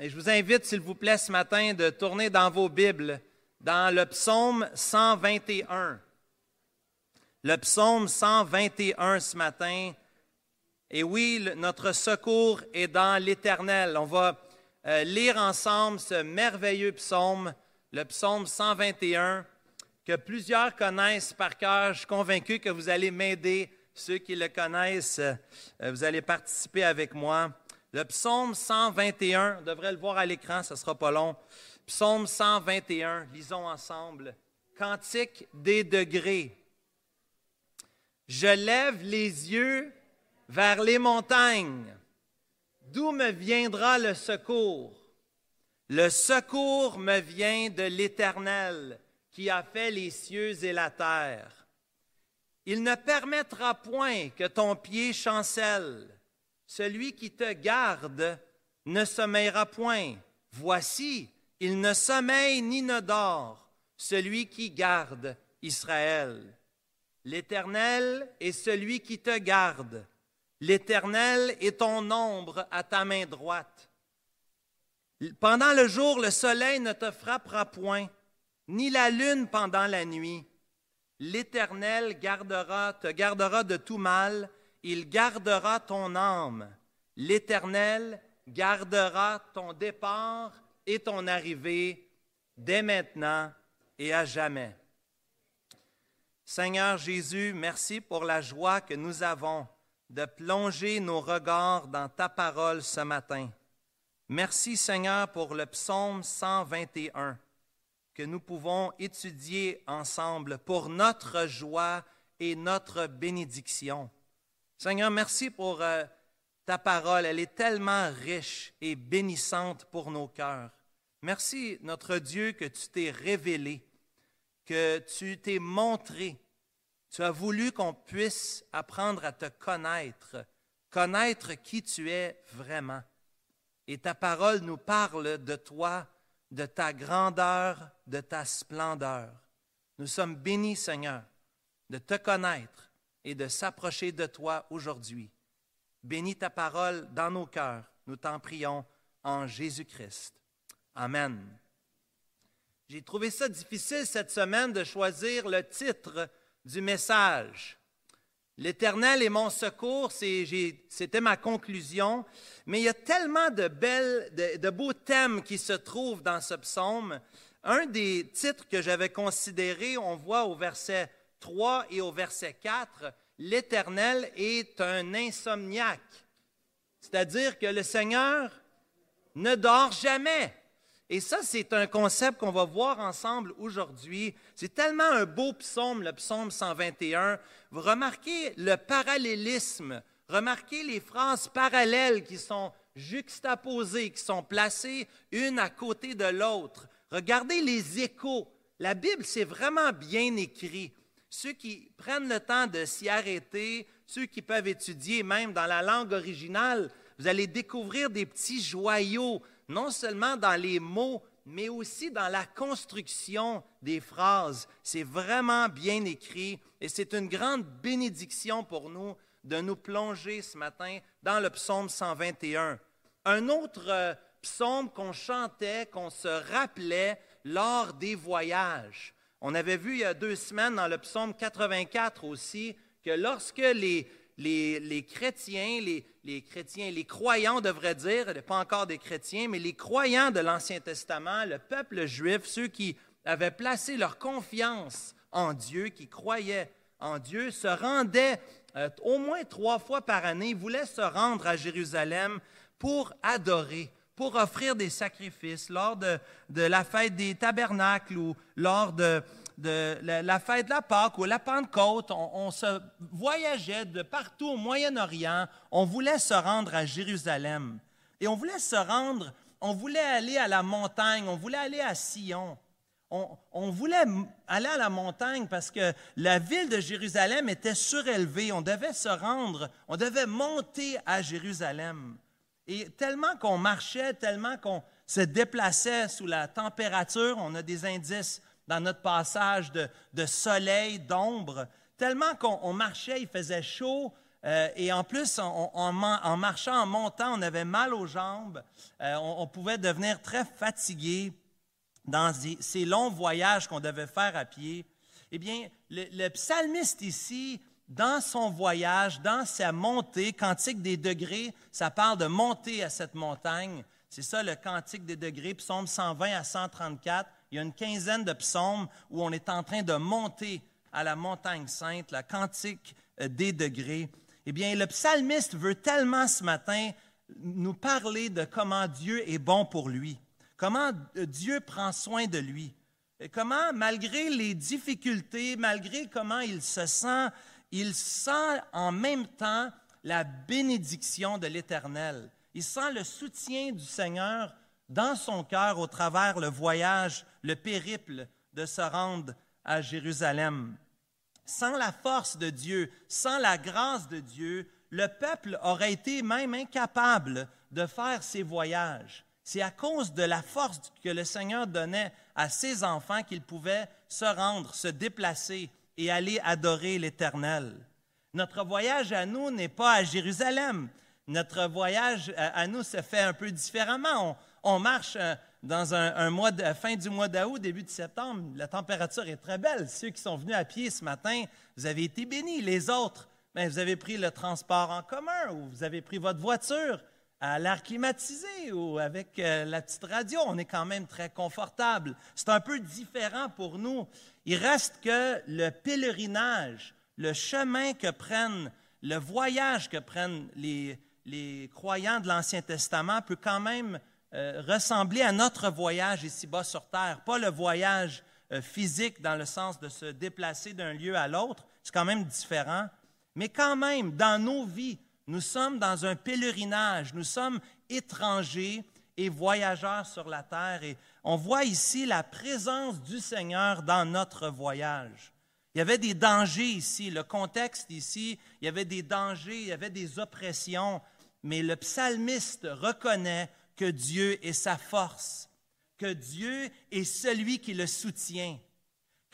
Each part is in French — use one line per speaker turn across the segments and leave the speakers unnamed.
Et je vous invite, s'il vous plaît, ce matin, de tourner dans vos Bibles, dans le psaume 121. Le psaume 121 ce matin. Et oui, notre secours est dans l'Éternel. On va euh, lire ensemble ce merveilleux psaume, le psaume 121, que plusieurs connaissent par cœur. Je suis convaincu que vous allez m'aider. Ceux qui le connaissent, euh, vous allez participer avec moi. Le psaume 121, on devrait le voir à l'écran, ce ne sera pas long. Psaume 121, lisons ensemble. Cantique des degrés. Je lève les yeux vers les montagnes. D'où me viendra le secours? Le secours me vient de l'Éternel qui a fait les cieux et la terre. Il ne permettra point que ton pied chancelle. Celui qui te garde ne sommeillera point. Voici, il ne sommeille ni ne dort, celui qui garde Israël. L'Éternel est celui qui te garde. L'Éternel est ton ombre à ta main droite. Pendant le jour, le soleil ne te frappera point, ni la lune pendant la nuit. L'Éternel gardera, te gardera de tout mal, il gardera ton âme. L'Éternel gardera ton départ et ton arrivée dès maintenant et à jamais. Seigneur Jésus, merci pour la joie que nous avons de plonger nos regards dans ta parole ce matin. Merci Seigneur pour le psaume 121 que nous pouvons étudier ensemble pour notre joie et notre bénédiction. Seigneur, merci pour euh, ta parole. Elle est tellement riche et bénissante pour nos cœurs. Merci, notre Dieu, que tu t'es révélé, que tu t'es montré. Tu as voulu qu'on puisse apprendre à te connaître, connaître qui tu es vraiment. Et ta parole nous parle de toi, de ta grandeur, de ta splendeur. Nous sommes bénis, Seigneur, de te connaître et de s'approcher de toi aujourd'hui. Bénis ta parole dans nos cœurs, nous t'en prions en Jésus-Christ. Amen. J'ai trouvé ça difficile cette semaine de choisir le titre du message. L'Éternel est mon secours, c'était ma conclusion, mais il y a tellement de, belles, de, de beaux thèmes qui se trouvent dans ce psaume. Un des titres que j'avais considéré, on voit au verset 3 et au verset 4, l'Éternel est un insomniaque. C'est-à-dire que le Seigneur ne dort jamais. Et ça, c'est un concept qu'on va voir ensemble aujourd'hui. C'est tellement un beau psaume, le psaume 121. Vous remarquez le parallélisme, remarquez les phrases parallèles qui sont juxtaposées, qui sont placées une à côté de l'autre. Regardez les échos. La Bible, c'est vraiment bien écrit ceux qui prennent le temps de s'y arrêter, ceux qui peuvent étudier même dans la langue originale, vous allez découvrir des petits joyaux, non seulement dans les mots, mais aussi dans la construction des phrases. C'est vraiment bien écrit et c'est une grande bénédiction pour nous de nous plonger ce matin dans le psaume 121. Un autre euh, psaume qu'on chantait, qu'on se rappelait lors des voyages. On avait vu il y a deux semaines dans le psaume 84 aussi que lorsque les, chrétiens, les, les, chrétiens, les croyants, on devrait dire, pas encore des chrétiens, mais les croyants de l'Ancien Testament, le peuple juif, ceux qui avaient placé leur confiance en Dieu, qui croyaient en Dieu, se rendaient euh, au moins trois fois par année, voulaient se rendre à Jérusalem pour adorer, pour offrir des sacrifices lors de, la fête des tabernacles ou lors de, la, fête de la Pâque ou la Pentecôte. On, se voyageait de partout au Moyen-Orient. On voulait se rendre à Jérusalem. Et on voulait se rendre, on voulait aller à la montagne, on voulait aller à Sion. On, on, voulait aller à la montagne parce que la ville de Jérusalem était surélevée. On devait se rendre, on devait monter à Jérusalem. Et tellement qu'on marchait, tellement qu'on se déplaçait sous la température, on a des indices dans notre passage de, soleil, d'ombre, tellement qu'on marchait, il faisait chaud, Euh, et en plus, en marchant, en montant, on avait mal aux jambes. Euh, on, pouvait devenir très fatigué dans ces longs voyages qu'on devait faire à pied. Eh bien, le, psalmiste ici, dans son voyage, dans sa montée, cantique des degrés, ça parle de monter à cette montagne. C'est ça le cantique des degrés, psaume 120 à 134. Il y a une quinzaine de psaumes où on est en train de monter à la montagne sainte, la cantique euh, des degrés. Eh bien, le psalmiste veut tellement ce matin nous parler de comment Dieu est bon pour lui, comment Dieu prend soin de lui, comment, malgré les difficultés, malgré comment il se sent, il sent en même temps la bénédiction de l'Éternel. Il sent le soutien du Seigneur dans son cœur au travers le voyage, le périple de se rendre à Jérusalem. Sans la force de Dieu, sans la grâce de Dieu, le peuple aurait été même incapable de faire ces voyages. C'est à cause de la force que le Seigneur donnait à ses enfants qu'ils pouvaient se rendre, se déplacer et aller adorer l'Éternel. Notre voyage à nous n'est pas à Jérusalem. Notre voyage à nous se fait un peu différemment. On, marche euh, dans un, mois de, fin du mois d'août, début de septembre, la température est très belle. Ceux qui sont venus à pied ce matin, vous avez été bénis. Les autres, bien, vous avez pris le transport en commun ou vous avez pris votre voiture à l'air climatisé ou avec euh, la petite radio. On est quand même très confortable. C'est un peu différent pour nous. Il reste que le pèlerinage, le chemin que prennent, le voyage que prennent les, croyants de l'Ancien Testament peut quand même euh, ressembler à notre voyage ici-bas sur Terre, pas le voyage euh, physique dans le sens de se déplacer d'un lieu à l'autre, c'est quand même différent, mais quand même, dans nos vies, nous sommes dans un pèlerinage, nous sommes étrangers et voyageurs sur la terre, et on voit ici la présence du Seigneur dans notre voyage. Il y avait des dangers ici, le contexte ici, il y avait des dangers, il y avait des oppressions, mais le psalmiste reconnaît que Dieu est sa force, que Dieu est celui qui le soutient,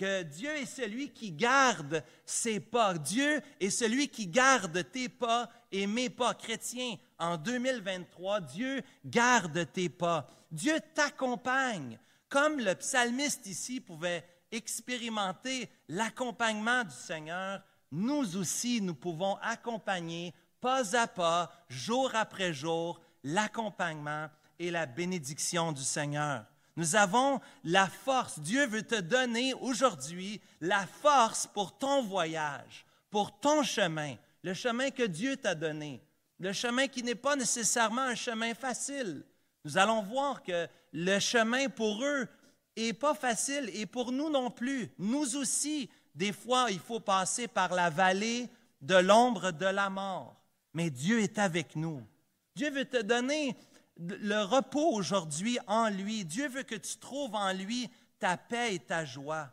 que Dieu est celui qui garde ses pas. Dieu est celui qui garde tes pas et mes pas. Chrétiens, en 2023, Dieu garde tes pas. Dieu t'accompagne. Comme le psalmiste ici pouvait expérimenter l'accompagnement du Seigneur, nous aussi, nous pouvons accompagner pas à pas, jour après jour, l'accompagnement et la bénédiction du Seigneur. Nous avons la force. Dieu veut te donner aujourd'hui la force pour ton voyage, pour ton chemin, le chemin que Dieu t'a donné, le chemin qui n'est pas nécessairement un chemin facile. Nous allons voir que le chemin pour eux n'est pas facile et pour nous non plus. Nous aussi, des fois, il faut passer par la vallée de l'ombre de la mort. Mais Dieu est avec nous. Dieu veut te donner le repos aujourd'hui en lui. Dieu veut que tu trouves en lui ta paix et ta joie.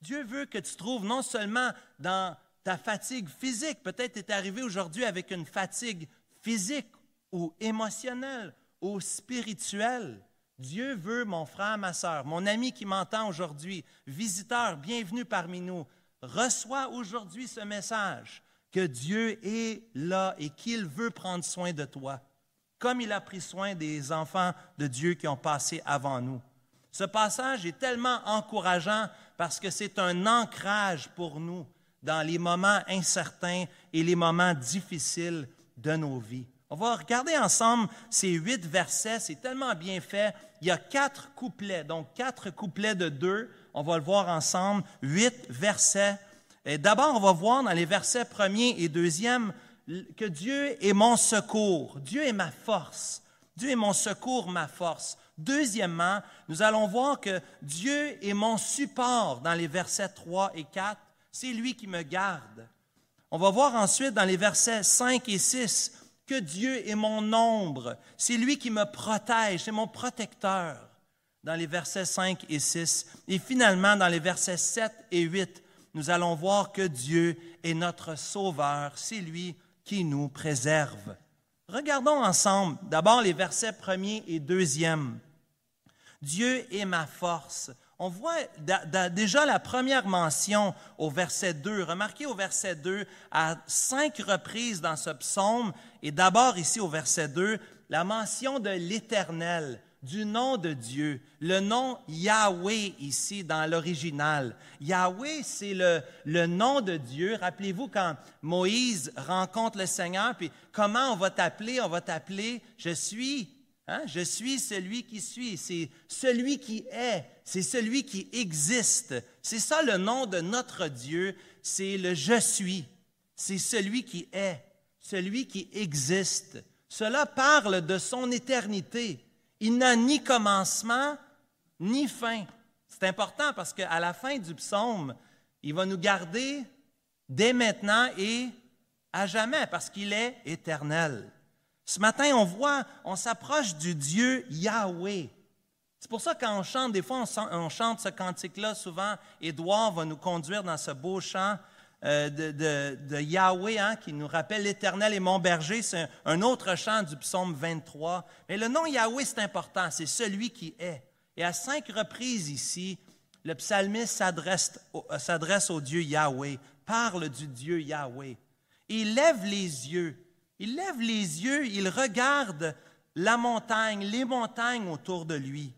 Dieu veut que tu trouves non seulement dans ta fatigue physique, peut-être tu es arrivé aujourd'hui avec une fatigue physique ou émotionnelle ou spirituelle. Dieu veut, mon frère, ma soeur, mon ami qui m'entend aujourd'hui, visiteur, bienvenue parmi nous, reçois aujourd'hui ce message que Dieu est là et qu'il veut prendre soin de toi comme il a pris soin des enfants de Dieu qui ont passé avant nous. Ce passage est tellement encourageant parce que c'est un ancrage pour nous dans les moments incertains et les moments difficiles de nos vies. On va regarder ensemble ces huit versets, c'est tellement bien fait. Il y a quatre couplets, donc quatre couplets de deux. On va le voir ensemble, huit versets. D'abord, on va voir dans les versets premiers et deuxièmes que Dieu est mon secours, Dieu est ma force. Dieu est mon secours, ma force. Deuxièmement, nous allons voir que Dieu est mon support dans les versets 3 et 4. C'est lui qui me garde. On va voir ensuite dans les versets 5 et 6 que Dieu est mon ombre. C'est lui qui me protège, c'est mon protecteur dans les versets 5 et 6. Et finalement, dans les versets 7 et 8, nous allons voir que Dieu est notre sauveur. C'est lui qui nous préserve. Regardons ensemble d'abord les versets premier et deuxième. Dieu est ma force. on voit déjà la première mention au verset 2. Remarquez au verset 2, à cinq reprises dans ce psaume, et d'abord ici au verset 2, la mention de l'Éternel, du nom de Dieu, le nom Yahweh ici dans l'original. Yahweh, c'est le, le nom de Dieu. Rappelez-vous quand Moïse rencontre le Seigneur, puis comment on va t'appeler? On va t'appeler, je suis Hein? Je suis celui qui suis. C'est celui qui est. C'est celui qui existe. C'est ça le nom de notre Dieu. C'est le je suis. C'est celui qui est, celui qui existe. Cela parle de son éternité. Il n'a ni commencement ni fin. C'est important parce qu'à la fin du psaume, il va nous garder dès maintenant et à jamais parce qu'il est éternel. Ce matin, on voit, on s'approche du Dieu Yahweh. C'est pour ça quand on chante, des fois on, chante ce cantique-là, souvent Édouard va nous conduire dans ce beau chant euh, de, Yahweh hein, qui nous rappelle l'Éternel et mon berger. C'est un, autre chant du psaume 23. Mais le nom Yahweh, c'est important, c'est celui qui est. Et à cinq reprises ici, le psalmiste s'adresse au Dieu Yahweh, parle du Dieu Yahweh. Il lève les yeux il lève les yeux, il regarde la montagne, les montagnes autour de lui.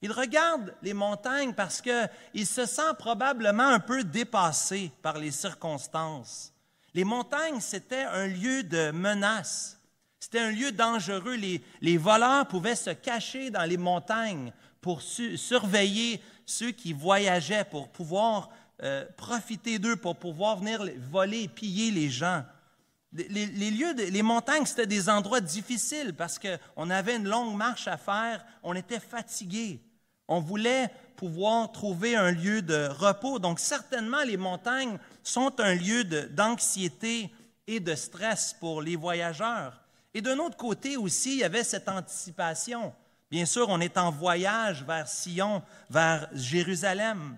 Il regarde les montagnes parce qu'il se sent probablement un peu dépassé par les circonstances. Les montagnes, c'était un lieu de menace. C'était un lieu dangereux. Les, voleurs pouvaient se cacher dans les montagnes pour surveiller ceux qui voyageaient, pour pouvoir euh, profiter d'eux, pour pouvoir venir voler et piller les gens. Les, les montagnes, c'était des endroits difficiles parce qu'on avait une longue marche à faire, on était fatigué. On voulait pouvoir trouver un lieu de repos. Donc certainement, les montagnes sont un lieu d'anxiété et de stress pour les voyageurs. Et d'un autre côté aussi, il y avait cette anticipation. Bien sûr, on est en voyage vers Sion, vers Jérusalem.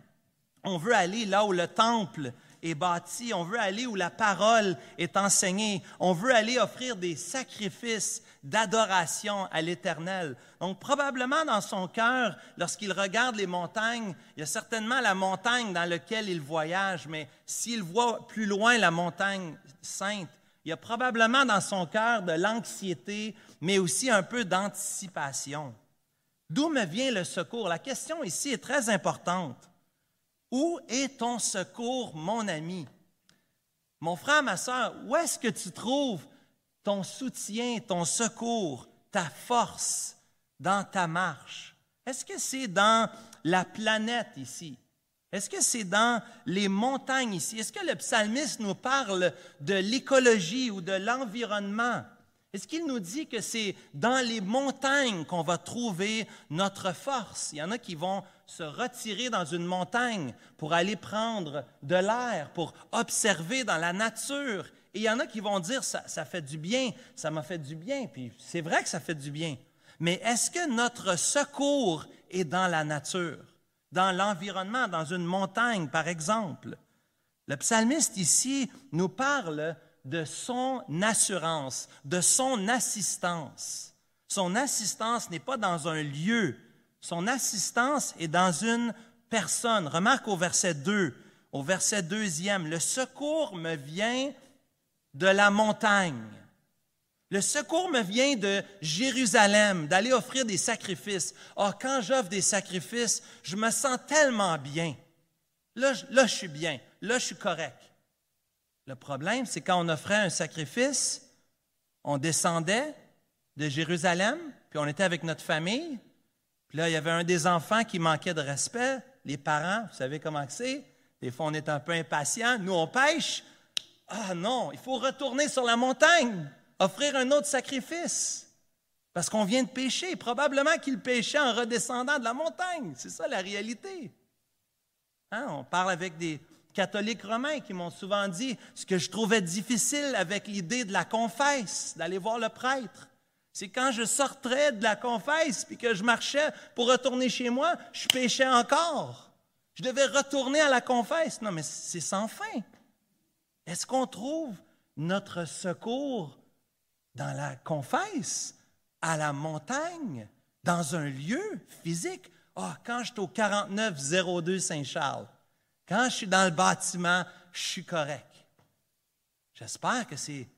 On veut aller là où le temple est bâti, on veut aller où la parole est enseignée, on veut aller offrir des sacrifices d'adoration à l'Éternel. Donc probablement dans son cœur, lorsqu'il regarde les montagnes, il y a certainement la montagne dans laquelle il voyage, mais s'il voit plus loin la montagne sainte, il y a probablement dans son cœur de l'anxiété, mais aussi un peu d'anticipation. D'où me vient le secours? La question ici est très importante. Où est ton secours, mon ami? Mon frère, ma soeur, où est-ce que tu trouves ton soutien, ton secours, ta force dans ta marche? Est-ce que c'est dans la planète ici? Est-ce que c'est dans les montagnes ici? Est-ce que le psalmiste nous parle de l'écologie ou de l'environnement? Est-ce qu'il nous dit que c'est dans les montagnes qu'on va trouver notre force? Il y en a qui vont se retirer dans une montagne pour aller prendre de l'air, pour observer dans la nature. Et il y en a qui vont dire, ça, ça fait du bien, ça m'a fait du bien, puis c'est vrai que ça fait du bien. Mais est-ce que notre secours est dans la nature, dans l'environnement, dans une montagne, par exemple? Le psalmiste ici nous parle de son assurance, de son assistance. Son assistance n'est pas dans un lieu, son assistance est dans une personne. Remarque au verset 2, au verset deuxième, le secours me vient de la montagne. Le secours me vient de Jérusalem, d'aller offrir des sacrifices. Ah, quand j'offre des sacrifices, je me sens tellement bien. Là, là, je suis bien. Là, je suis correct. Le problème, c'est quand on offrait un sacrifice, on descendait de Jérusalem, puis on était avec notre famille, puis là, il y avait un des enfants qui manquait de respect. Les parents, vous savez comment c'est? Des fois, on est un peu impatient. Nous, on pêche. Ah non, il faut retourner sur la montagne, offrir un autre sacrifice. Parce qu'on vient de pêcher. Probablement qu'il pêchait en redescendant de la montagne. C'est ça la réalité. Hein? On parle avec des, catholiques romains qui m'ont souvent dit ce que je trouvais difficile avec l'idée de la confesse, d'aller voir le prêtre. C'est quand je sortais de la confesse puis que je marchais pour retourner chez moi, je péchais encore. Je devais retourner à la confesse. Non, mais c'est sans fin. Est-ce qu'on trouve notre secours dans la confesse, à la montagne, dans un lieu physique? Ah, quand je suis au 4902 Saint-Charles, quand je suis dans le bâtiment, je suis correct. J'espère que c'est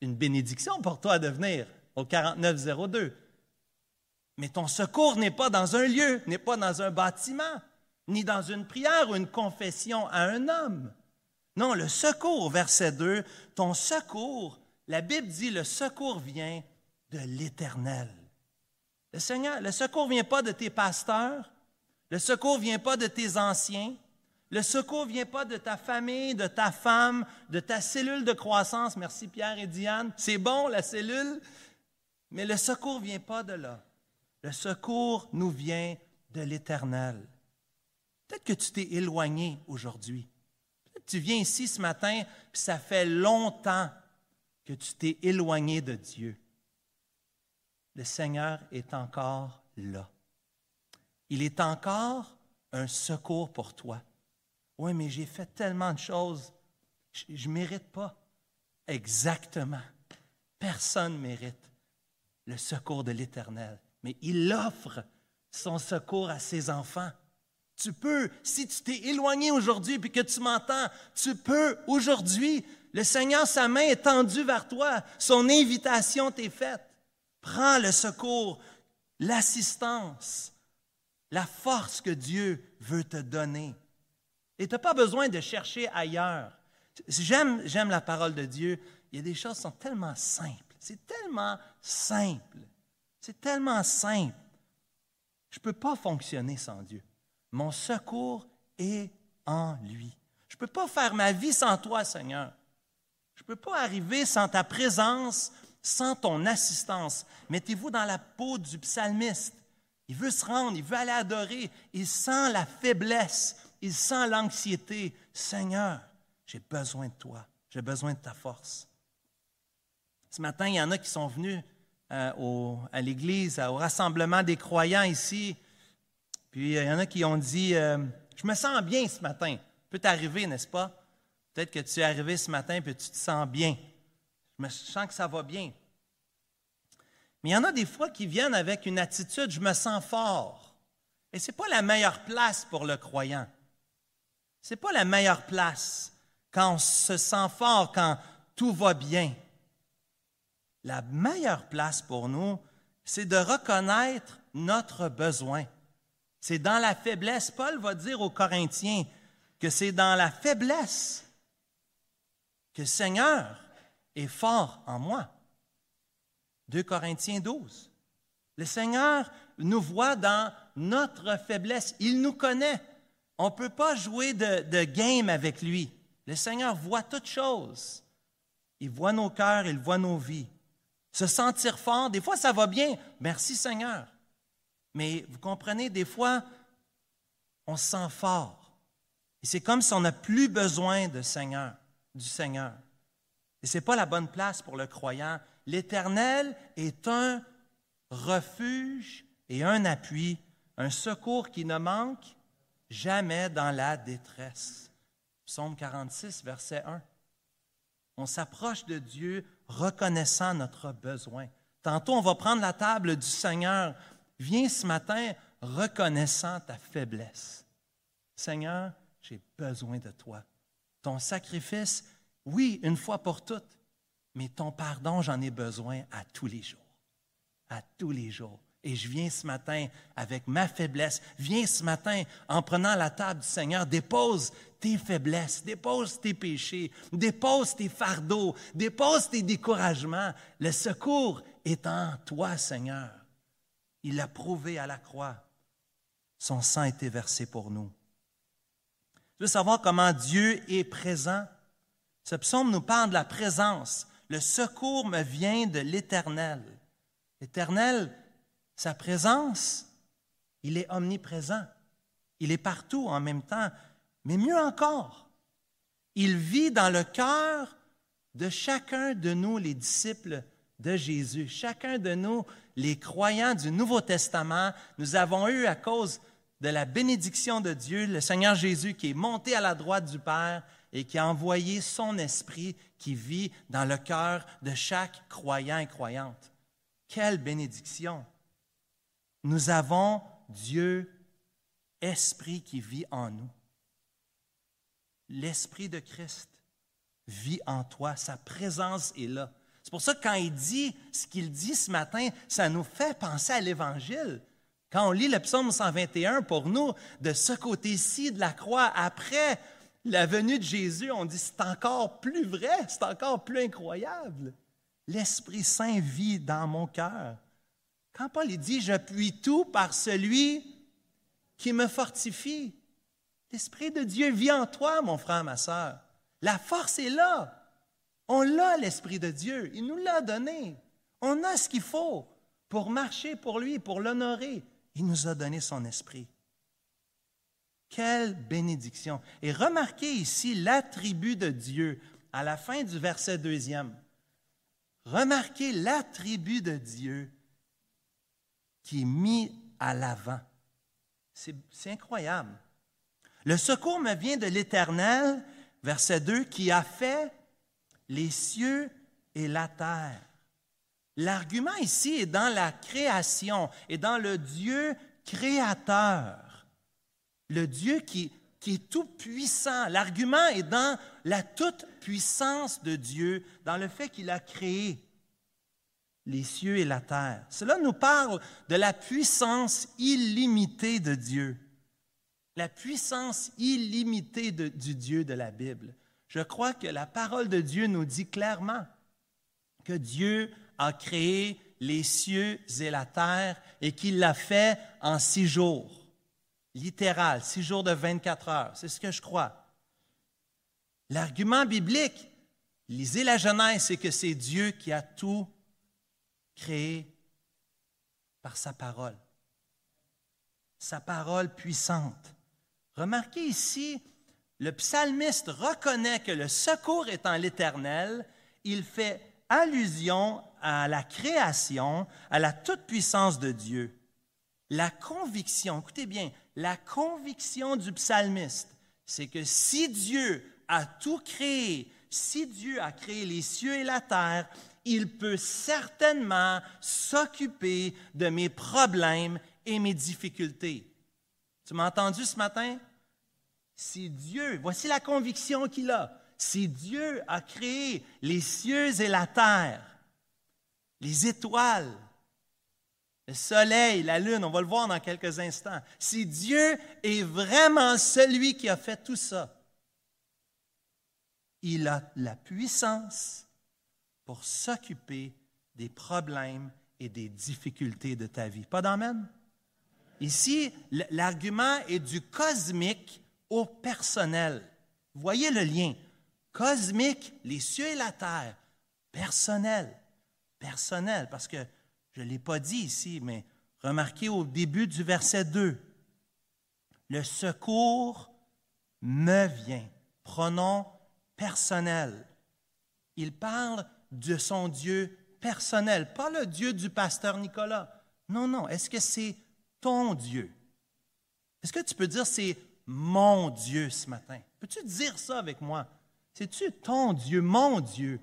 une bénédiction pour toi de venir au 4902. Mais ton secours n'est pas dans un lieu, n'est pas dans un bâtiment, ni dans une prière ou une confession à un homme. Non, le secours, verset 2, ton secours, la Bible dit le secours vient de l'Éternel. Le Seigneur, le secours vient pas de tes pasteurs, le secours ne vient pas de tes anciens, le secours ne vient pas de ta famille, de ta femme, de ta cellule de croissance. Merci Pierre et Diane. C'est bon, la cellule, mais le secours ne vient pas de là. Le secours nous vient de l'Éternel. Peut-être que tu t'es éloigné aujourd'hui. Peut-être que tu viens ici ce matin, puis ça fait longtemps que tu t'es éloigné de Dieu. Le Seigneur est encore là. Il est encore un secours pour toi. Oui, mais j'ai fait tellement de choses. Je ne mérite pas. Exactement. Personne ne mérite le secours de l'Éternel. Mais il offre son secours à ses enfants. Tu peux, si tu t'es éloigné aujourd'hui et que tu m'entends, tu peux aujourd'hui. Le Seigneur, sa main est tendue vers toi. Son invitation t'est faite. Prends le secours, l'assistance, la force que Dieu veut te donner. Et tu n'as pas besoin de chercher ailleurs. J'aime, j'aime la parole de Dieu. Il y a des choses qui sont tellement simples. C'est tellement simple. C'est tellement simple. Je ne peux pas fonctionner sans Dieu. Mon secours est en lui. Je ne peux pas faire ma vie sans toi, Seigneur. Je ne peux pas arriver sans ta présence, sans ton assistance. Mettez-vous dans la peau du psalmiste. Il veut se rendre, il veut aller adorer. Il sent la faiblesse, il sent l'anxiété. Seigneur, j'ai besoin de toi, j'ai besoin de ta force. Ce matin, il y en a qui sont venus euh, à l'église, au rassemblement des croyants ici. Puis il y en a qui ont dit euh, Je me sens bien ce matin. Peut t'arriver, n'est-ce pas? Peut-être que tu es arrivé ce matin et tu te sens bien. Je me sens que ça va bien. Mais il y en a des fois qui viennent avec une attitude Je me sens fort. Et ce n'est pas la meilleure place pour le croyant. Ce n'est pas la meilleure place quand on se sent fort, quand tout va bien. La meilleure place pour nous, c'est de reconnaître notre besoin. C'est dans la faiblesse. Paul va dire aux Corinthiens que c'est dans la faiblesse que le Seigneur est fort en moi. 2 Corinthiens 12. Le Seigneur nous voit dans notre faiblesse. Il nous connaît. On ne peut pas jouer de, game avec lui. Le Seigneur voit toutes choses. Il voit nos cœurs, il voit nos vies. Se sentir fort, des fois ça va bien. Merci Seigneur. Mais vous comprenez, des fois, on se sent fort. Et c'est comme si on n'a plus besoin de Seigneur, du Seigneur. Et ce n'est pas la bonne place pour le croyant. L'Éternel est un refuge et un appui, un secours qui ne manque jamais dans la détresse. Psaume 46, verset 1. On s'approche de Dieu reconnaissant notre besoin. Tantôt, on va prendre la table du Seigneur. Viens ce matin reconnaissant ta faiblesse. Seigneur, j'ai besoin de toi. Ton sacrifice, oui, une fois pour toutes, mais ton pardon, j'en ai besoin à tous les jours. À tous les jours. Et je viens ce matin avec ma faiblesse. Viens ce matin en prenant la table du Seigneur. Dépose tes faiblesses, dépose tes péchés, dépose tes fardeaux, dépose tes découragements. Le secours est en toi, Seigneur. Il l'a prouvé à la croix. Son sang a été versé pour nous. Tu veux savoir comment Dieu est présent? Ce psaume nous parle de la présence. Le secours me vient de l'Éternel. L'Éternel, sa présence, il est omniprésent. Il est partout en même temps. Mais mieux encore, il vit dans le cœur de chacun de nous, les disciples de Jésus. Chacun de nous, les croyants du Nouveau Testament, nous avons eu à cause de la bénédiction de Dieu, le Seigneur Jésus qui est monté à la droite du Père et qui a envoyé son esprit qui vit dans le cœur de chaque croyant et croyante. Quelle bénédiction! Nous avons Dieu esprit qui vit en nous. L'esprit de Christ vit en toi, sa présence est là. C'est pour ça que quand il dit ce qu'il dit ce matin, ça nous fait penser à l'Évangile. Quand on lit le psaume 121 pour nous, de ce côté-ci de la croix, après la venue de Jésus, on dit c'est encore plus vrai, c'est encore plus incroyable. L'Esprit Saint vit dans mon cœur. Quand Paul dit j'appuie tout par celui qui me fortifie, l'Esprit de Dieu vit en toi, mon frère, ma soeur. La force est là. On l'a, l'Esprit de Dieu. Il nous l'a donné. On a ce qu'il faut pour marcher pour lui, pour l'honorer. Il nous a donné son Esprit. Quelle bénédiction. Et remarquez ici l'attribut de Dieu à la fin du verset deuxième. Remarquez l'attribut de Dieu qui est mis à l'avant. C'est incroyable. Le secours me vient de l'Éternel, verset 2, qui a fait les cieux et la terre. L'argument ici est dans la création et dans le Dieu créateur, le Dieu qui, est tout puissant. L'argument est dans la toute puissance de Dieu, dans le fait qu'il a créé les cieux et la terre. Cela nous parle de la puissance illimitée de Dieu, la puissance illimitée du Dieu de la Bible. Je crois que la parole de Dieu nous dit clairement que Dieu a créé les cieux et la terre et qu'il l'a fait en six jours. Littéral, six jours de 24 heures. C'est ce que je crois. L'argument biblique, lisez la Genèse, c'est que c'est Dieu qui a tout créé par sa parole. Sa parole puissante. Remarquez ici le psalmiste reconnaît que le secours est en l'Éternel, il fait allusion à la création, à la toute-puissance de Dieu. La conviction, écoutez bien, la conviction du psalmiste, c'est que si Dieu a tout créé, si Dieu a créé les cieux et la terre, il peut certainement s'occuper de mes problèmes et mes difficultés. Tu m'as entendu ce matin? si Dieu, voici la conviction qu'il a, si Dieu a créé les cieux et la terre, les étoiles, le soleil, la lune, on va le voir dans quelques instants, si Dieu est vraiment celui qui a fait tout ça, il a la puissance pour s'occuper des problèmes et des difficultés de ta vie. Pas d'emmène? Ici, l'argument est du cosmique au personnel. Voyez le lien. Cosmique, les cieux et la terre. Personnel. Personnel, parce que je ne l'ai pas dit ici, mais remarquez au début du verset 2. Le secours me vient. Pronom personnel. Il parle de son Dieu personnel, pas le Dieu du pasteur Nicolas. Non, non. Est-ce que c'est ton Dieu? Est-ce que tu peux dire c'est mon Dieu ce matin? Peux-tu dire ça avec moi? C'est-tu ton Dieu, mon Dieu?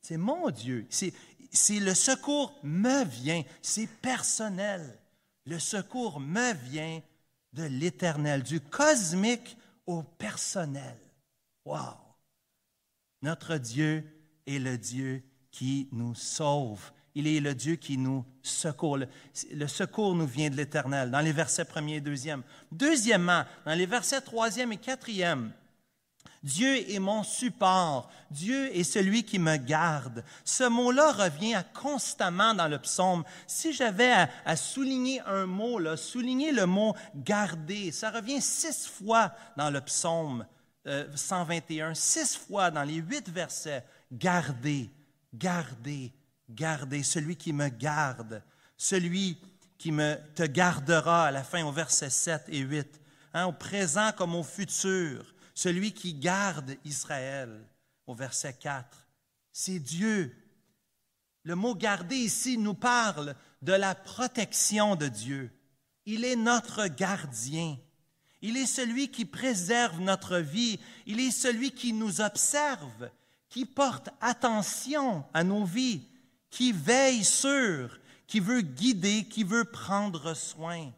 C'est mon Dieu. C'est le secours me vient. C'est personnel. Le secours me vient de l'éternel, du cosmique au personnel. Wow! Notre Dieu est le Dieu qui nous sauve. Il est le Dieu qui nous secourt. Le, secours nous vient de l'Éternel, dans les versets 1er et 2e. Deuxièmement, dans les versets 3e et 4e, Dieu est mon support. Dieu est celui qui me garde. Ce mot-là revient constamment dans le psaume. Si j'avais à, souligner un mot, souligner le mot garder, ça revient six fois dans le psaume 121, euh, six fois dans les huit versets. Garder, garder, garder, celui qui me garde, celui qui me te gardera à la fin au verset 7 et 8, hein, au présent comme au futur, celui qui garde Israël au verset 4. C'est Dieu. Le mot garder ici nous parle de la protection de Dieu. Il est notre gardien. Il est celui qui préserve notre vie. Il est celui qui nous observe, qui porte attention à nos vies qui veille sur, qui veut guider, qui veut prendre soin.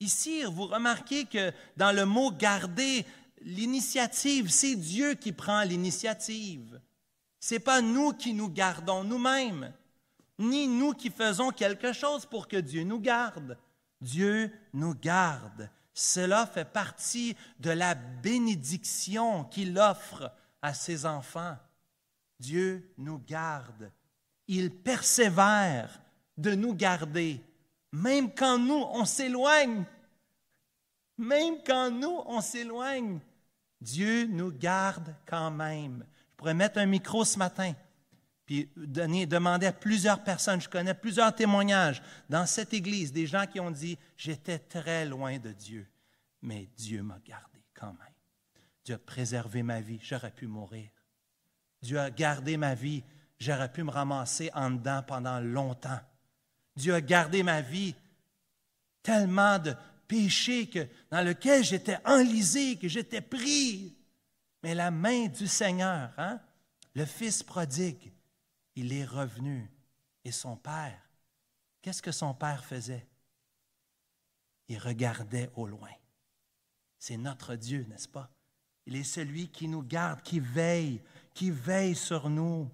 Ici, vous remarquez que dans le mot garder, l'initiative, c'est Dieu qui prend l'initiative. Ce n'est pas nous qui nous gardons nous-mêmes, ni nous qui faisons quelque chose pour que Dieu nous garde. Dieu nous garde. Cela fait partie de la bénédiction qu'il offre à ses enfants. Dieu nous garde. Il persévère de nous garder, même quand nous, on s'éloigne. Même quand nous, on s'éloigne. Dieu nous garde quand même. Je pourrais mettre un micro ce matin puis demander à plusieurs personnes, je connais plusieurs témoignages dans cette église, des gens qui ont dit, j'étais très loin de Dieu, mais Dieu m'a gardé quand même. Dieu a préservé ma vie, j'aurais pu mourir. Dieu a gardé ma vie, j'aurais pu me ramasser en dedans pendant longtemps. Dieu a gardé ma vie, tellement de péchés que, dans lequel j'étais enlisé, que j'étais pris. Mais la main du Seigneur, hein, le Fils prodigue, il est revenu. Et son père, qu'est-ce que son père faisait? Il regardait au loin. C'est notre Dieu, n'est-ce pas? Il est celui qui nous garde, qui veille, qui veille sur nous.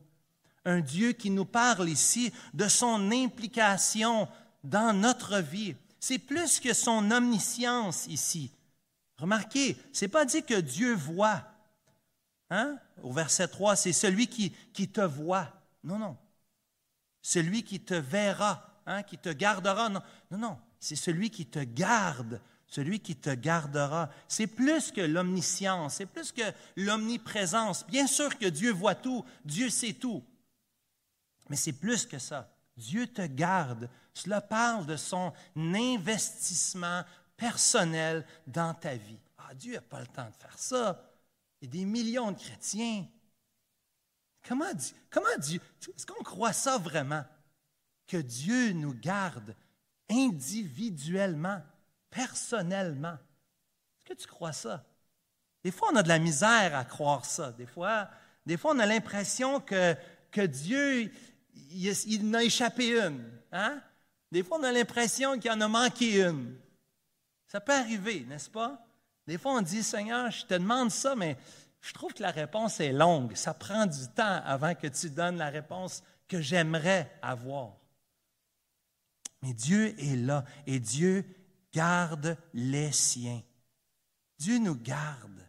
Un Dieu qui nous parle ici de son implication dans notre vie. C'est plus que son omniscience ici. Remarquez, ce n'est pas dit que Dieu voit. Hein? Au verset 3, c'est celui qui, qui te voit. Non, non. Celui qui te verra, hein, qui te gardera. Non, non, non. C'est celui qui te garde, celui qui te gardera. C'est plus que l'omniscience, c'est plus que l'omniprésence. Bien sûr que Dieu voit tout, Dieu sait tout. Mais c'est plus que ça. Dieu te garde. Cela parle de son investissement personnel dans ta vie. Ah, Dieu n'a pas le temps de faire ça. Il y a des millions de chrétiens Comment, comment Dieu, est-ce qu'on croit ça vraiment? Que Dieu nous garde individuellement, personnellement. Est-ce que tu crois ça? Des fois, on a de la misère à croire ça. Des fois, on a l'impression que, que Dieu, il, il en a échappé une. Hein? Des fois, on a l'impression qu'il en a manqué une. Ça peut arriver, n'est-ce pas? Des fois, on dit, Seigneur, je te demande ça, mais je trouve que la réponse est longue. Ça prend du temps avant que tu donnes la réponse que j'aimerais avoir. Mais Dieu est là et Dieu garde les siens. Dieu nous garde.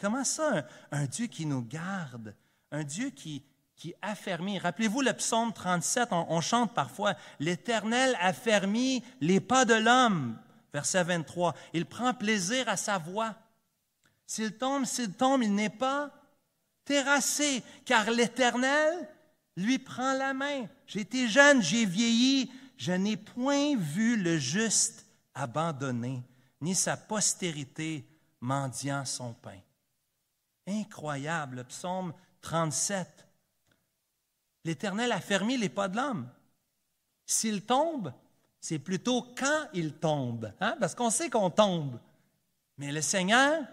Comment, ça, un, Dieu qui nous garde? Un Dieu qui, qui affermit. Rappelez-vous le psaume 37, on, on chante parfois L'Éternel affermit les pas de l'homme. Verset 23. Il prend plaisir à sa voix. S'il tombe, s'il tombe, il n'est pas terrassé, car l'Éternel lui prend la main. J'ai été jeune, j'ai vieilli, je n'ai point vu le juste abandonné, ni sa postérité mendiant son pain. Incroyable, psaume 37. L'Éternel a fermé les pas de l'homme. S'il tombe, c'est plutôt quand il tombe, hein? parce qu'on sait qu'on tombe. Mais le Seigneur,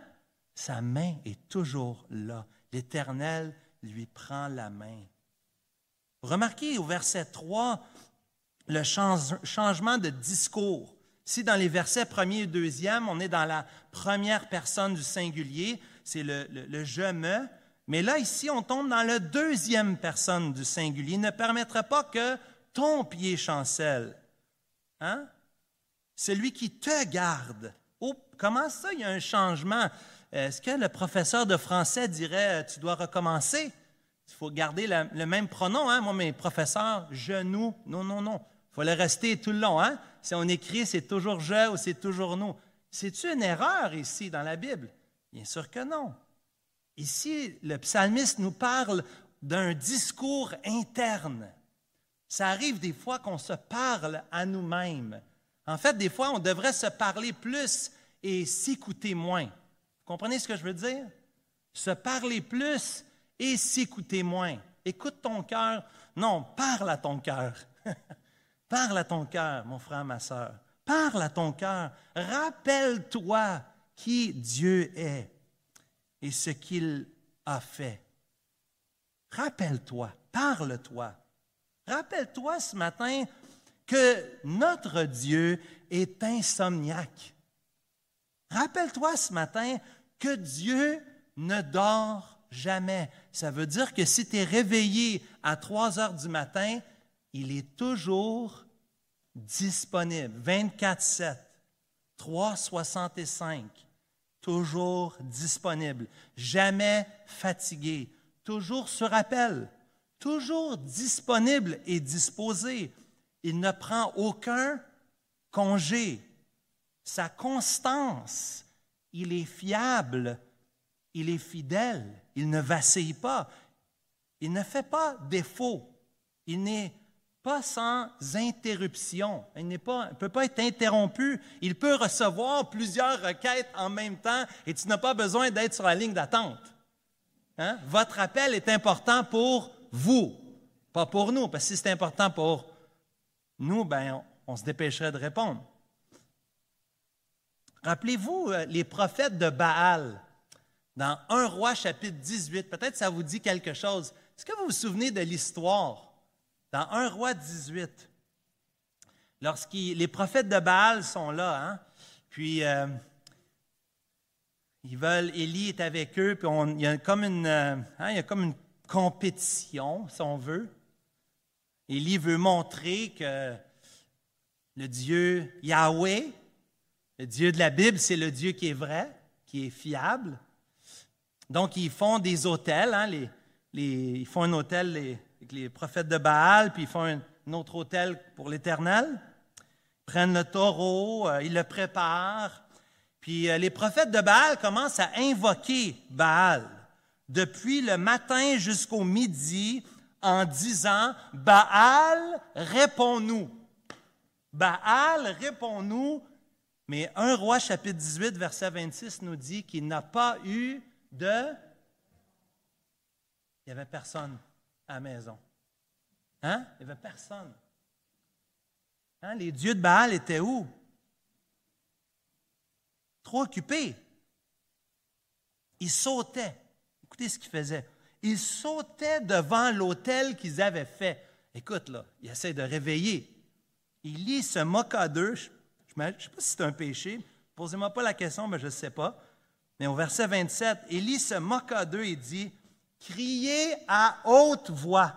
sa main est toujours là. L'Éternel lui prend la main. Remarquez au verset 3 le changement de discours. Si dans les versets 1er et 2e, on est dans la première personne du singulier, c'est le, je me, mais là, ici, on tombe dans la deuxième personne du singulier. Ne permettra pas que ton pied chancelle. Hein? Celui qui te garde. Oh, comment ça, il y a un changement? Est-ce que le professeur de français dirait tu dois recommencer? Il faut garder le même pronom. Hein? Moi, mes professeurs, je, nous. Non, non, non. Il faut le rester tout le long. Hein? Si on écrit, c'est toujours je ou c'est toujours nous. C'est-tu une erreur ici dans la Bible? Bien sûr que non. Ici, le psalmiste nous parle d'un discours interne. Ça arrive des fois qu'on se parle à nous-mêmes. En fait, des fois, on devrait se parler plus et s'écouter moins. Comprenez ce que je veux dire? Se parler plus et s'écouter moins. Écoute ton cœur. Non, parle à ton cœur. parle à ton cœur, mon frère, ma soeur. Parle à ton cœur. Rappelle-toi qui Dieu est et ce qu'il a fait. Rappelle-toi, parle-toi. Rappelle-toi ce matin
que notre Dieu est insomniaque. Rappelle-toi ce matin que Dieu ne dort jamais. Ça veut dire que si tu es réveillé à 3 heures du matin, il est toujours disponible, 24-7, 365, toujours disponible, jamais fatigué, toujours sur appel, toujours disponible et disposé. Il ne prend aucun congé. Sa constance, il est fiable, il est fidèle, il ne vacille pas, il ne fait pas défaut, il n'est pas sans interruption, il ne peut pas être interrompu, il peut recevoir plusieurs requêtes en même temps et tu n'as pas besoin d'être sur la ligne d'attente. Hein? Votre appel est important pour vous, pas pour nous, parce que si c'est important pour nous, ben, on se dépêcherait de répondre. Rappelez-vous euh, les prophètes de Baal dans 1 roi chapitre 18. Peut-être ça vous dit quelque chose. Est-ce que vous vous souvenez de l'histoire? Dans 1 roi 18? Lorsque les prophètes de Baal sont là, hein? puis euh, ils veulent, Élie est avec eux, puis il, y a comme une, euh, hein, il y a comme une compétition, si on veut. Élie veut montrer que le Dieu Yahweh, le Dieu de la Bible, c'est le Dieu qui est vrai, qui est fiable. Donc, ils font des hôtels. Hein, les, ils font un hôtel les prophètes de Baal, puis ils font un, autre hôtel pour l'Éternel. Ils prennent le taureau, euh, ils le préparent. Puis euh, les prophètes de Baal commencent à invoquer Baal depuis le matin jusqu'au midi en disant, Baal, réponds-nous. Baal, réponds-nous. Mais 1 roi chapitre 18, verset 26 nous dit qu'il n'a pas eu de... Il n'y avait personne à la maison. Hein? Il n'y avait personne. Hein? Les dieux de Baal étaient où? Trop occupés. Ils sautaient. Écoutez ce qu'ils faisaient. Ils sautaient devant l'autel qu'ils avaient fait. Écoute, là, ils essaient de réveiller. Il lit ce moque d'eux. Je ne sais pas si c'est un péché. Posez-moi pas la question, mais je ne sais pas. Mais au verset 27, Élie se moque d'eux et dit Criez à haute voix.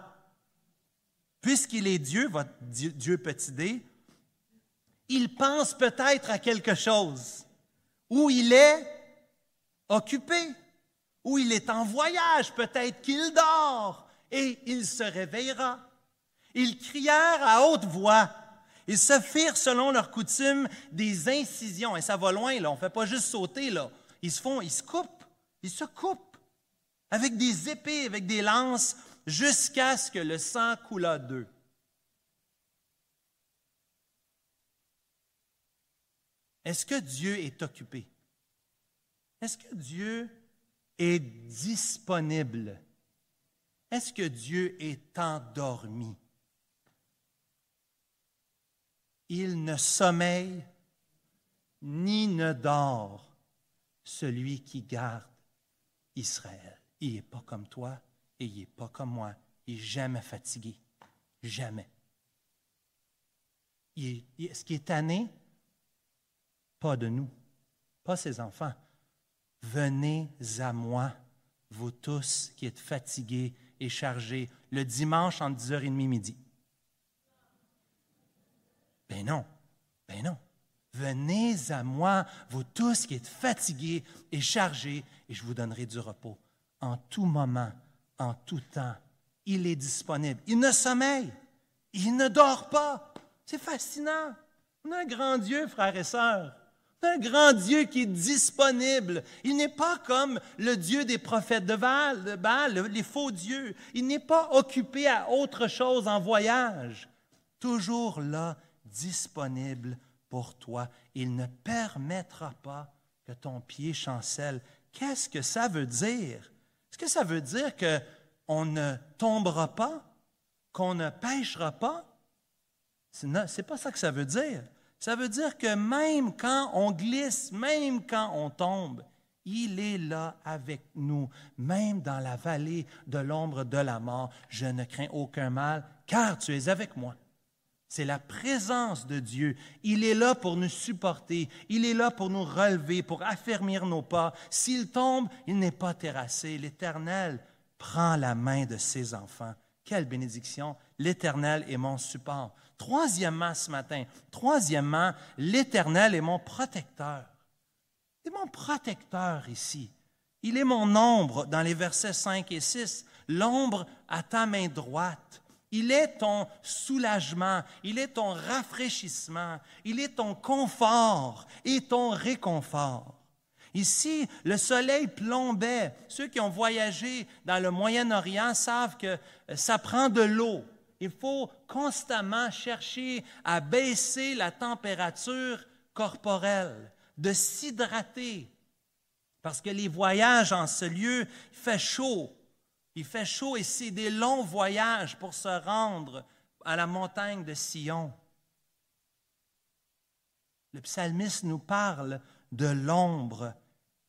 Puisqu'il est Dieu, votre Dieu, petit d, il pense peut-être à quelque chose. Ou il est occupé, ou il est en voyage, peut-être qu'il dort, et il se réveillera. Ils crièrent à haute voix. Ils se firent, selon leur coutume, des incisions. Et ça va loin, là. On ne fait pas juste sauter, là. Ils se font, ils se coupent. Ils se coupent. Avec des épées, avec des lances, jusqu'à ce que le sang coulât d'eux. Est-ce que Dieu est occupé? Est-ce que Dieu est disponible? Est-ce que Dieu est endormi? Il ne sommeille ni ne dort celui qui garde Israël. Il n'est pas comme toi et il n'est pas comme moi. Il jamais fatigué. Jamais. Est-ce qu'il est tanné? Pas de nous, pas ses enfants. Venez à moi, vous tous qui êtes fatigués et chargés, le dimanche entre 10h30 midi. Ben non, ben non. Venez à moi, vous tous qui êtes fatigués et chargés, et je vous donnerai du repos. En tout moment, en tout temps, il est disponible. Il ne sommeille, il ne dort pas. C'est fascinant. On a un grand Dieu, frères et sœurs. On a un grand Dieu qui est disponible. Il n'est pas comme le Dieu des prophètes de Baal, les faux dieux. Il n'est pas occupé à autre chose en voyage. Toujours là, disponible pour toi. Il ne permettra pas que ton pied chancelle. Qu'est-ce que ça veut dire? Est-ce que ça veut dire qu'on ne tombera pas, qu'on ne pêchera pas? Ce n'est pas ça que ça veut dire. Ça veut dire que même quand on glisse, même quand on tombe, il est là avec nous, même dans la vallée de l'ombre de la mort. Je ne crains aucun mal, car tu es avec moi. C'est la présence de Dieu. Il est là pour nous supporter. Il est là pour nous relever, pour affermir nos pas. S'il tombe, il n'est pas terrassé. L'Éternel prend la main de ses enfants. Quelle bénédiction. L'Éternel est mon support. Troisièmement, ce matin, troisièmement, l'Éternel est mon protecteur. Il est mon protecteur ici. Il est mon ombre dans les versets 5 et 6, l'ombre à ta main droite. Il est ton soulagement, il est ton rafraîchissement, il est ton confort et ton réconfort. Ici, le soleil plombait. Ceux qui ont voyagé dans le Moyen-Orient savent que ça prend de l'eau. Il faut constamment chercher à baisser la température corporelle, de s'hydrater, parce que les voyages en ce lieu, fait chaud. Il fait chaud et c'est des longs voyages pour se rendre à la montagne de Sion. Le psalmiste nous parle de l'ombre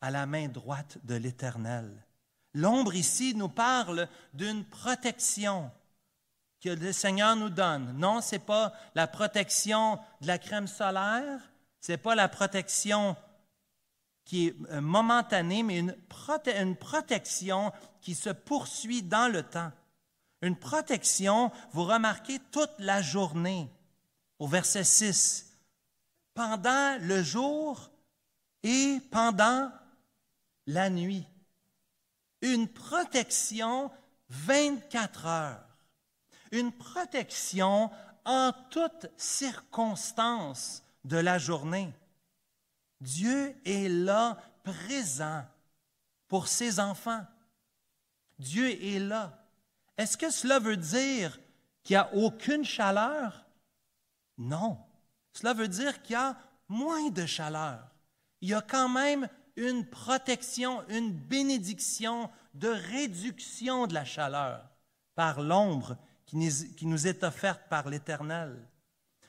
à la main droite de l'Éternel. L'ombre ici nous parle d'une protection que le Seigneur nous donne. Non, ce n'est pas la protection de la crème solaire, ce n'est pas la protection qui est euh, momentanée, mais une, une protection qui se poursuit dans le temps. Une protection, vous remarquez, toute la journée, au verset 6, pendant le jour et pendant la nuit. Une protection 24 heures. Une protection en toutes circonstances de la journée. Dieu est là, présent pour ses enfants. Dieu est là. Est-ce que cela veut dire qu'il n'y a aucune chaleur? Non. Cela veut dire qu'il y a moins de chaleur. Il y a quand même une protection, une bénédiction de réduction de la chaleur par l'ombre qui nous est offerte par l'Éternel.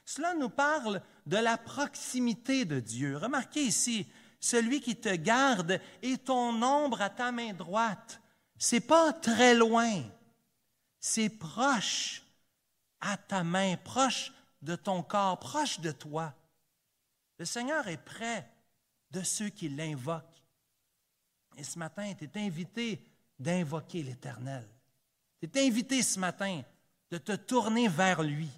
Cela nous parle de la proximité de Dieu. Remarquez ici, celui qui te garde est ton ombre à ta main droite. C'est pas très loin, c'est proche à ta main, proche de ton corps, proche de toi. Le Seigneur est près de ceux qui l'invoquent. Et ce matin, tu es invité d'invoquer l'Éternel. Tu es invité ce matin de te tourner vers lui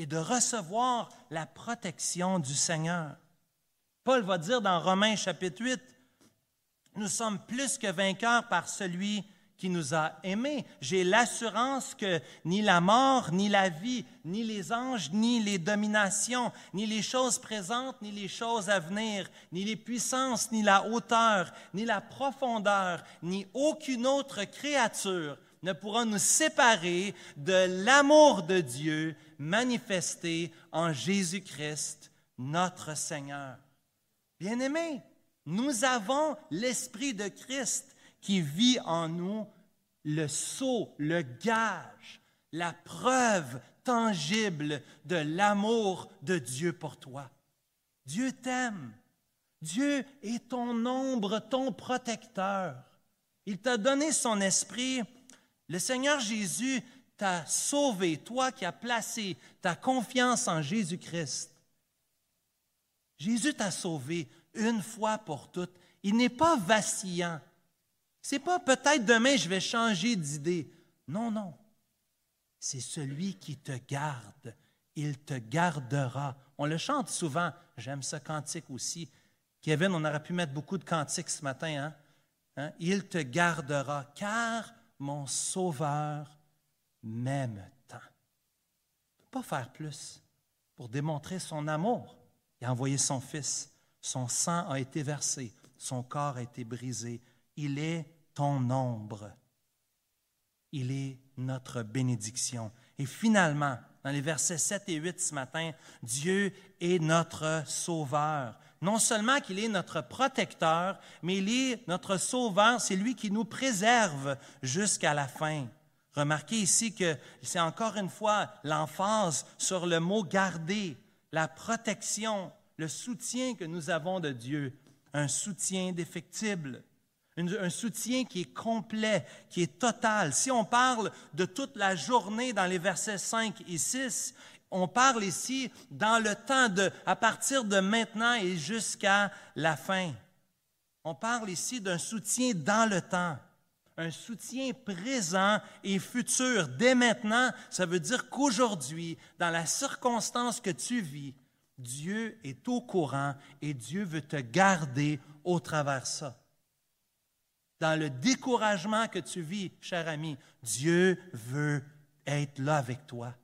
et de recevoir la protection du Seigneur. Paul va dire dans Romains chapitre 8, nous sommes plus que vainqueurs par celui qui nous a aimés. J'ai l'assurance que ni la mort, ni la vie, ni les anges, ni les dominations, ni les choses présentes, ni les choses à venir, ni les puissances, ni la hauteur, ni la profondeur, ni aucune autre créature ne pourra nous séparer de l'amour de Dieu manifesté en Jésus-Christ, notre Seigneur. Bien-aimés, nous avons l'Esprit de Christ qui vit en nous, le sceau, le gage, la preuve tangible de l'amour de Dieu pour toi. Dieu t'aime. Dieu est ton ombre, ton protecteur. Il t'a donné son esprit. Le Seigneur Jésus t'a sauvé, toi qui as placé ta confiance en Jésus-Christ. Jésus t'a sauvé une fois pour toutes. Il n'est pas vacillant. C'est pas peut-être demain je vais changer d'idée. Non, non. C'est celui qui te garde. Il te gardera. On le chante souvent. J'aime ce cantique aussi. Kevin, on aurait pu mettre beaucoup de cantiques ce matin. Hein? hein? Il te gardera, car mon Sauveur même temps. Il ne peut pas faire plus pour démontrer son amour. Il a envoyé son Fils. Son sang a été versé. Son corps a été brisé. Il est ton ombre. Il est notre bénédiction. Et finalement, dans les versets 7 et 8 ce matin, Dieu est notre sauveur. Non seulement qu'il est notre protecteur, mais il est notre sauveur, c'est lui qui nous préserve jusqu'à la fin. Remarquez ici que c'est encore une fois l'emphase sur le mot garder, la protection, le soutien que nous avons de Dieu, un soutien défectible, un soutien qui est complet, qui est total. Si on parle de toute la journée dans les versets 5 et 6, On parle ici dans le temps de, à partir de maintenant et jusqu'à la fin. On parle ici d'un soutien dans le temps, un soutien présent et futur. Dès maintenant, ça veut dire qu'aujourd'hui, dans la circonstance que tu vis, Dieu est au courant et Dieu veut te garder au travers ça. Dans le découragement que tu vis, cher ami, Dieu veut être là avec toi.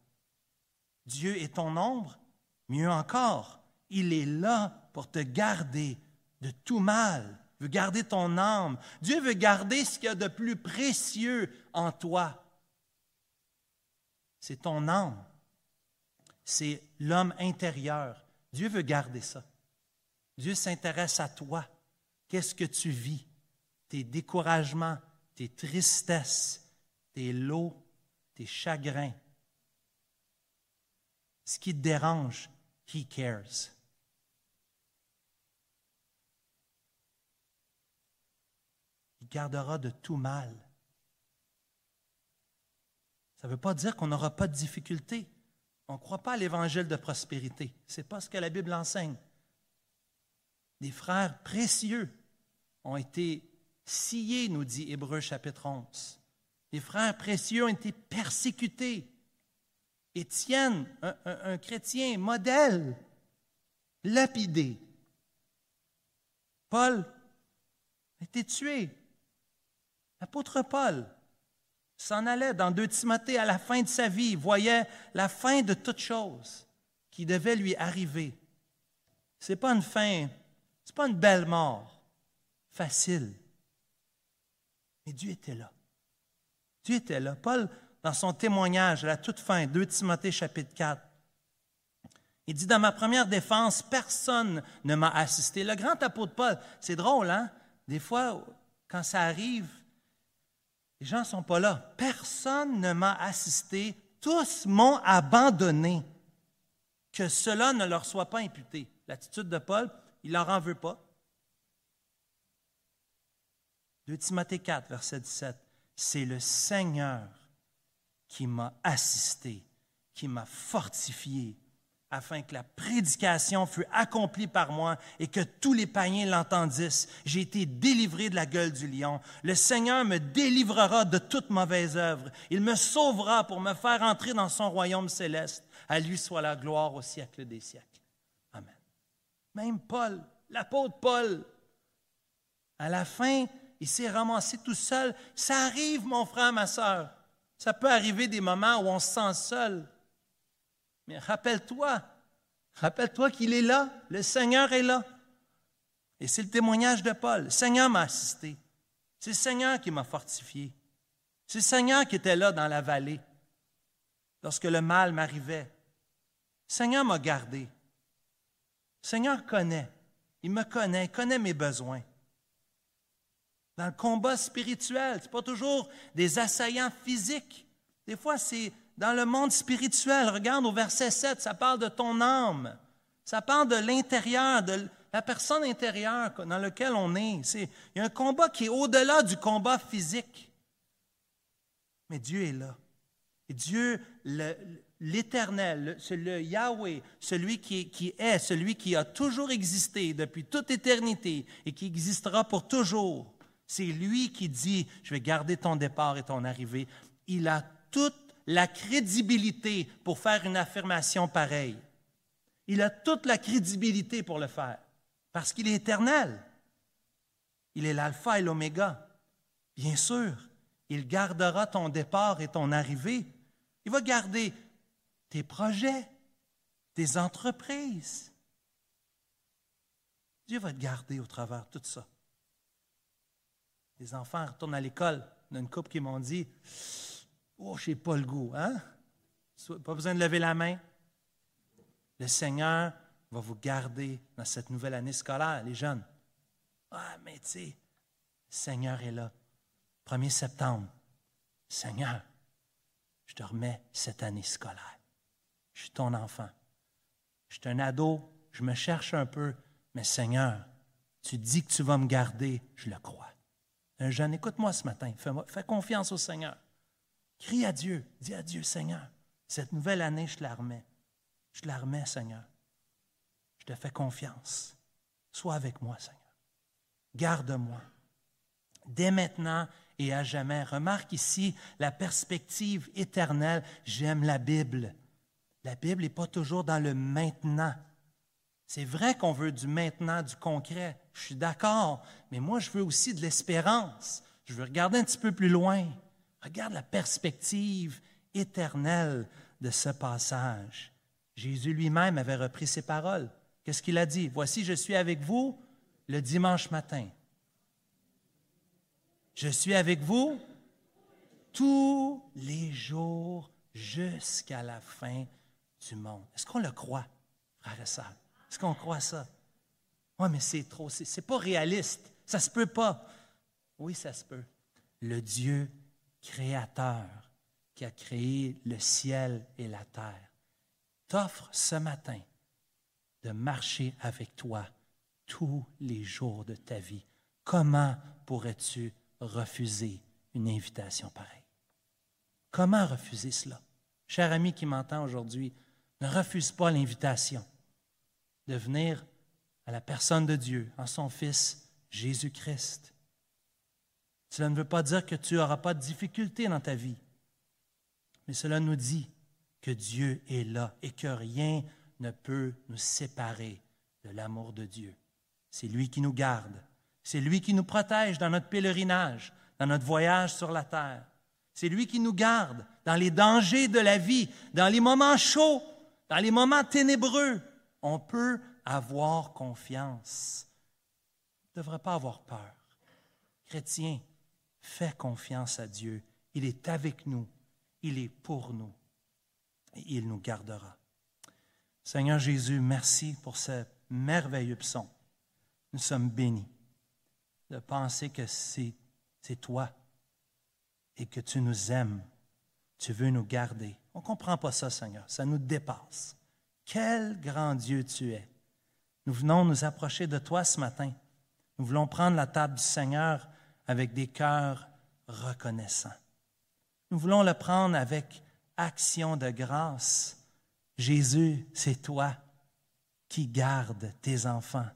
Dieu est ton ombre, mieux encore, il est là pour te garder de tout mal, veut garder ton âme. Dieu veut garder ce qu'il y a de plus précieux en toi. C'est ton âme. C'est l'homme intérieur. Dieu veut garder ça. Dieu s'intéresse à toi. Qu'est-ce que tu vis? Tes découragements, tes tristesses, tes lots, tes chagrins. Ce qui te dérange, He cares. Il gardera de tout mal. Ça ne veut pas dire qu'on n'aura pas de difficultés. On ne croit pas à l'évangile de prospérité. Ce n'est pas ce que la Bible enseigne. Des frères précieux ont été sciés, nous dit Hébreu chapitre 11. Les frères précieux ont été persécutés. Étienne, un, chrétien modèle, lapidé. Paul a été tué. L'apôtre Paul s'en allait dans 2 Timothée à la fin de sa vie, voyait la fin de toute chose qui devait lui arriver. Ce n'est pas une fin, ce n'est pas une belle mort, facile. Mais Dieu était là. Dieu était là. Paul, dans son témoignage à la toute fin, 2 Timothée chapitre 4, il dit, dans ma première défense, personne ne m'a assisté. Le grand apôtre Paul, c'est drôle, hein? Des fois, quand ça arrive, les gens ne sont pas là. Personne ne m'a assisté. Tous m'ont abandonné. Que cela ne leur soit pas imputé. L'attitude de Paul, il leur en veut pas. 2 Timothée 4, verset 17. C'est le Seigneur qui m'a assisté, qui m'a fortifié, afin que la prédication fût accomplie par moi et que tous les païens l'entendissent. J'ai été délivré de la gueule du lion. Le Seigneur me délivrera de toute mauvaise œuvre. Il me sauvera pour me faire entrer dans son royaume céleste. À lui soit la gloire au siècle des siècles. Amen. Même Paul, l'apôtre Paul, à la fin, il s'est ramassé tout seul. Ça arrive, mon frère, ma soeur. Ça peut arriver des moments où on se sent seul. Mais rappelle-toi, rappelle-toi qu'il est là, le Seigneur est là. Et c'est le témoignage de Paul. Le Seigneur m'a assisté. C'est le Seigneur qui m'a fortifié. C'est le Seigneur qui était là dans la vallée lorsque le mal m'arrivait. Le Seigneur m'a gardé. Le Seigneur connaît. Il me connaît, il connaît mes besoins. Dans le combat spirituel, ce n'est pas toujours des assaillants physiques. Des fois, c'est dans le monde spirituel. Regarde au verset 7, ça parle de ton âme. Ça parle de l'intérieur, de la personne intérieure dans laquelle on est. il y a un combat qui est au-delà du combat physique. Mais Dieu est là. Et Dieu, l'Éternel, le, le, Yahweh, celui qui, qui est, celui qui a toujours existé depuis toute éternité et qui existera pour toujours, c'est lui qui dit, je vais garder ton départ et ton arrivée. Il a toute la crédibilité pour faire une affirmation pareille. Il a toute la crédibilité pour le faire, parce qu'il est éternel. Il est l'alpha et l'oméga. Bien sûr, il gardera ton départ et ton arrivée. Il va garder tes projets, tes entreprises. Dieu va te garder au travers de tout ça. Les enfants retournent à l'école. Il y a une couple qui m'ont dit Oh, je n'ai pas le goût, hein? Pas besoin de lever la main. Le Seigneur va vous garder dans cette nouvelle année scolaire, les jeunes. Ah, mais tu sais, le Seigneur est là. 1er septembre. Seigneur, je te remets cette année scolaire. Je suis ton enfant. Je suis un ado, je me cherche un peu, mais Seigneur, tu dis que tu vas me garder, je le crois. Un jeune, écoute-moi ce matin, fais, fais confiance au Seigneur. Crie à Dieu, dis à Dieu, Seigneur, cette nouvelle année, je la remets. Je te la remets, Seigneur. Je te fais confiance. Sois avec moi, Seigneur. Garde-moi. Dès maintenant et à jamais. Remarque ici la perspective éternelle. J'aime la Bible. La Bible n'est pas toujours dans le maintenant. C'est vrai qu'on veut du maintenant, du concret. Je suis d'accord, mais moi, je veux aussi de l'espérance. Je veux regarder un petit peu plus loin. Regarde la perspective éternelle de ce passage. Jésus lui-même avait repris ses paroles. Qu'est-ce qu'il a dit? Voici, je suis avec vous le dimanche matin. Je suis avec vous tous les jours jusqu'à la fin du monde. Est-ce qu'on le croit, frère et sœur? Est-ce qu'on croit ça? Oui, mais c'est trop, c'est pas réaliste. Ça se peut pas. Oui, ça se peut. Le Dieu créateur qui a créé le ciel et la terre t'offre ce matin de marcher avec toi tous les jours de ta vie. Comment pourrais-tu refuser une invitation pareille? Comment refuser cela? Cher ami qui m'entend aujourd'hui, ne refuse pas l'invitation de venir à la personne de Dieu en son Fils Jésus-Christ. Cela ne veut pas dire que tu n'auras pas de difficultés dans ta vie, mais cela nous dit que Dieu est là et que rien ne peut nous séparer de l'amour de Dieu. C'est lui qui nous garde, c'est lui qui nous protège dans notre pèlerinage, dans notre voyage sur la terre. C'est lui qui nous garde dans les dangers de la vie, dans les moments chauds, dans les moments ténébreux. On peut avoir confiance. On ne devrait pas avoir peur. Chrétien, fais confiance à Dieu. Il est avec nous. Il est pour nous. Et il nous gardera. Seigneur Jésus, merci pour ce merveilleux psaume. Nous sommes bénis de penser que c'est toi et que tu nous aimes. Tu veux nous garder. On ne comprend pas ça, Seigneur. Ça nous dépasse. Quel grand Dieu tu es. Nous venons nous approcher de toi ce matin. Nous voulons prendre la table du Seigneur avec des cœurs reconnaissants. Nous voulons le prendre avec action de grâce. Jésus, c'est toi qui gardes tes enfants.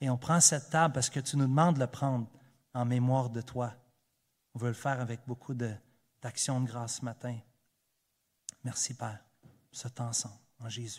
Et on prend cette table parce que tu nous demandes de le prendre en mémoire de toi. On veut le faire avec beaucoup d'action de, grâce ce matin. Merci, Père, ce temps ensemble, en Jésus.